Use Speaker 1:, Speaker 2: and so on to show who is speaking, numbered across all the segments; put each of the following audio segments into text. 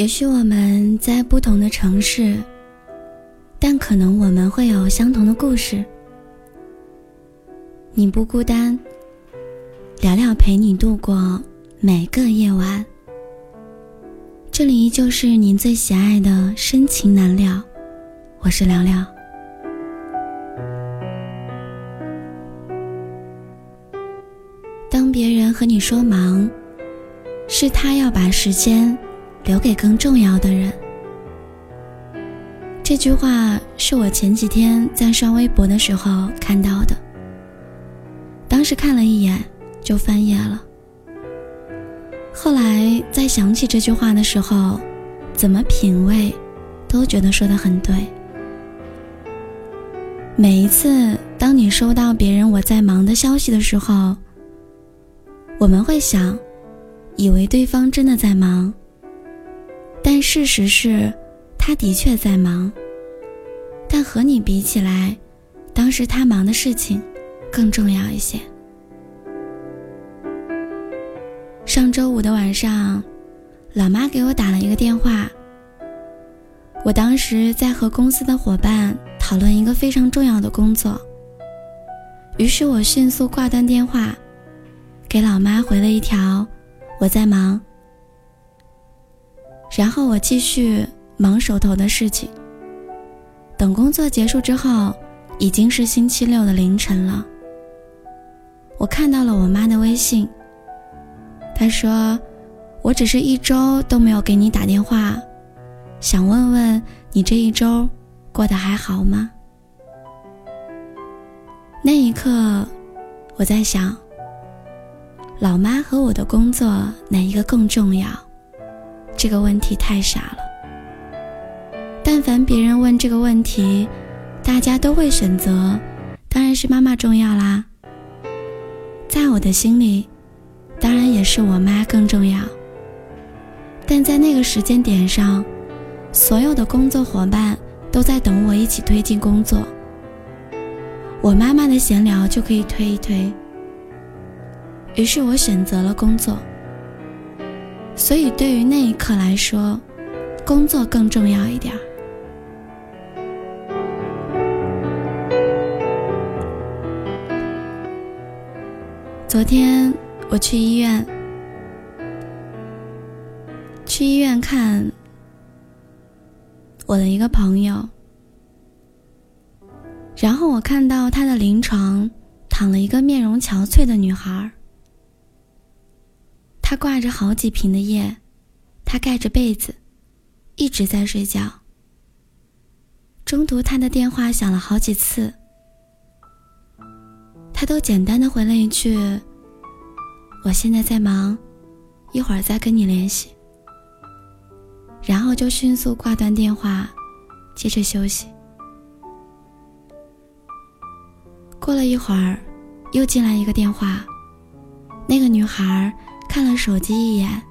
Speaker 1: 也许我们在不同的城市，但可能我们会有相同的故事。你不孤单，聊聊陪你度过每个夜晚。这里依旧是您最喜爱的深情难料，我是聊聊。当别人和你说忙，是他要把时间。留给更重要的人。这句话是我前几天在刷微博的时候看到的，当时看了一眼就翻页了。后来在想起这句话的时候，怎么品味，都觉得说的很对。每一次当你收到别人我在忙的消息的时候，我们会想，以为对方真的在忙。但事实是，他的确在忙。但和你比起来，当时他忙的事情更重要一些。上周五的晚上，老妈给我打了一个电话。我当时在和公司的伙伴讨论一个非常重要的工作，于是我迅速挂断电话，给老妈回了一条：“我在忙。”然后我继续忙手头的事情。等工作结束之后，已经是星期六的凌晨了。我看到了我妈的微信。她说：“我只是一周都没有给你打电话，想问问你这一周过得还好吗？”那一刻，我在想，老妈和我的工作哪一个更重要？这个问题太傻了。但凡别人问这个问题，大家都会选择，当然是妈妈重要啦。在我的心里，当然也是我妈更重要。但在那个时间点上，所有的工作伙伴都在等我一起推进工作，我妈妈的闲聊就可以推一推。于是我选择了工作。所以，对于那一刻来说，工作更重要一点儿。昨天我去医院，去医院看我的一个朋友，然后我看到他的临床躺了一个面容憔悴的女孩儿。他挂着好几瓶的液，他盖着被子，一直在睡觉。中途他的电话响了好几次，他都简单的回了一句：“我现在在忙，一会儿再跟你联系。”然后就迅速挂断电话，接着休息。过了一会儿，又进来一个电话，那个女孩。看了手机一眼，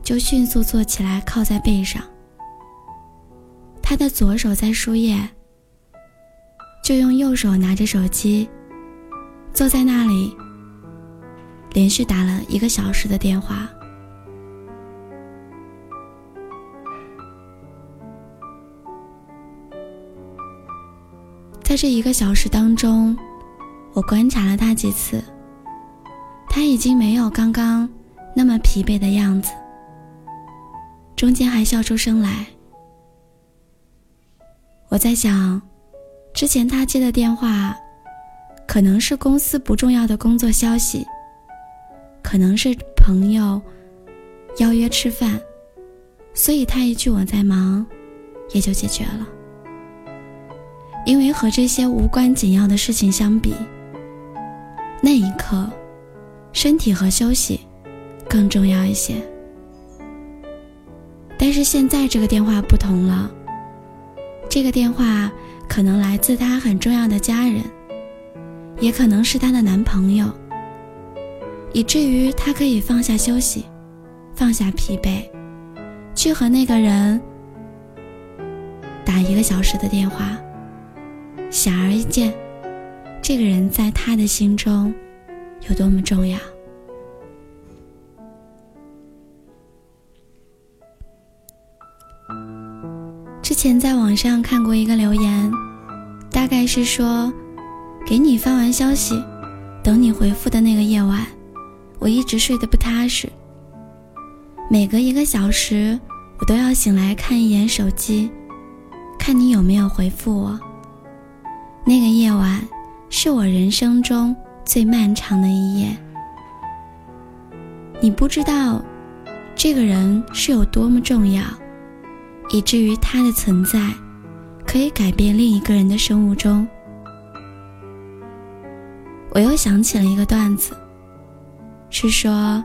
Speaker 1: 就迅速坐起来，靠在背上。他的左手在输液，就用右手拿着手机，坐在那里，连续打了一个小时的电话。在这一个小时当中，我观察了他几次，他已经没有刚刚。那么疲惫的样子，中间还笑出声来。我在想，之前他接的电话，可能是公司不重要的工作消息，可能是朋友邀约吃饭，所以他一句我在忙，也就解决了。因为和这些无关紧要的事情相比，那一刻，身体和休息。更重要一些，但是现在这个电话不同了。这个电话可能来自她很重要的家人，也可能是她的男朋友，以至于她可以放下休息，放下疲惫，去和那个人打一个小时的电话。显而易见，这个人在她的心中有多么重要。前在网上看过一个留言，大概是说，给你发完消息，等你回复的那个夜晚，我一直睡得不踏实。每隔一个小时，我都要醒来看一眼手机，看你有没有回复我。那个夜晚，是我人生中最漫长的一夜。你不知道，这个人是有多么重要，以至于他的存在，可以改变另一个人的生物钟。我又想起了一个段子，是说，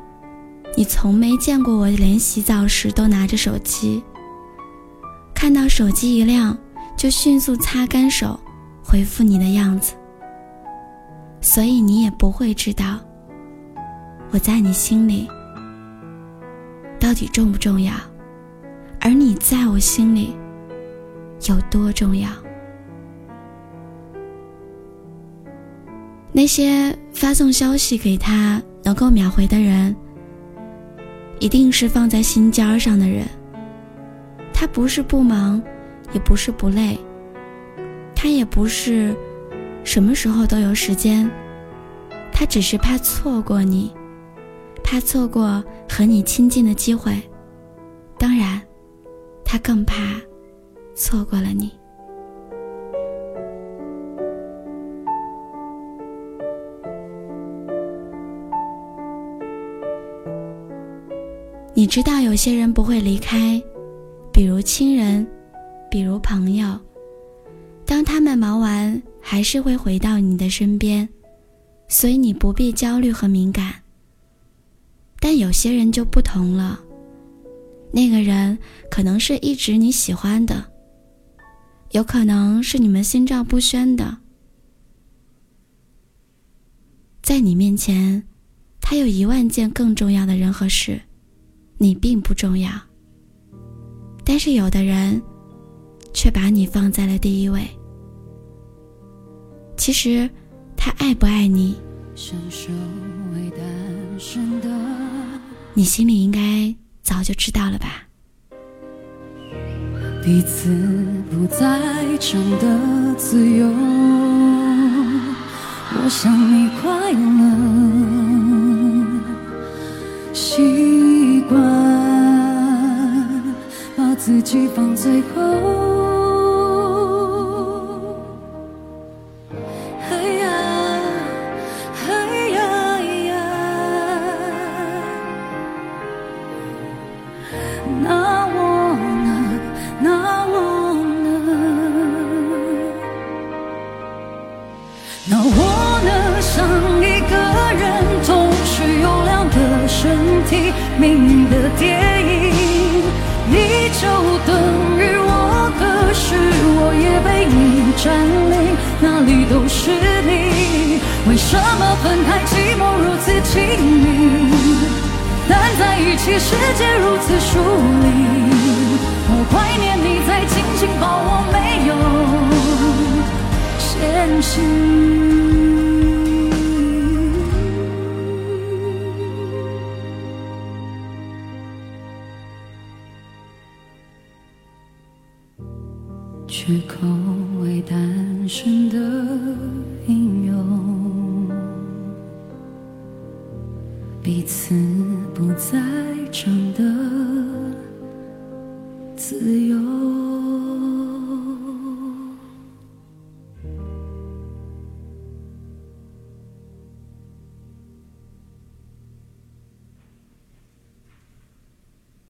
Speaker 1: 你从没见过我连洗澡时都拿着手机，看到手机一亮就迅速擦干手，回复你的样子，所以你也不会知道。我在你心里到底重不重要？而你在我心里有多重要？那些发送消息给他能够秒回的人，一定是放在心尖儿上的人。他不是不忙，也不是不累，他也不是什么时候都有时间，他只是怕错过你。怕错过和你亲近的机会，他更怕错过了你。你知道有些人不会离开，比如亲人，比如朋友，当他们忙完，还是会回到你的身边，所以你不必焦虑和敏感。但有些人就不同了，那个人可能是一直你喜欢的，有可能是你们心照不宣的，在你面前，他有一万件更重要的人和事，你并不重要。但是有的人，却把你放在了第一位。其实，他爱不爱你？你心里应该早就知道了吧？
Speaker 2: 彼此不再争的自由，我想你快乐，习惯把自己放最后。命运的电影，你就等于我，可是我也被你占领，哪里都是你。为什么分开寂寞如此亲密，但在一起世界如此疏离？我怀念你在紧紧抱我，没有嫌弃。缺口为单身的英勇，彼此不再争斗。